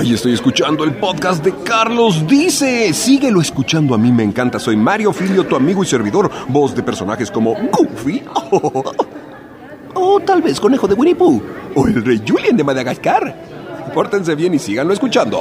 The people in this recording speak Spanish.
Ay, estoy escuchando el podcast de Carlos Dice. Síguelo escuchando, a mí me encanta. Soy Mario Filio, tu amigo y servidor, voz de personajes como Goofy. O tal vez Conejo de Winnie Pooh. O el Rey Julian de Madagascar. Pórtense bien y síganlo escuchando.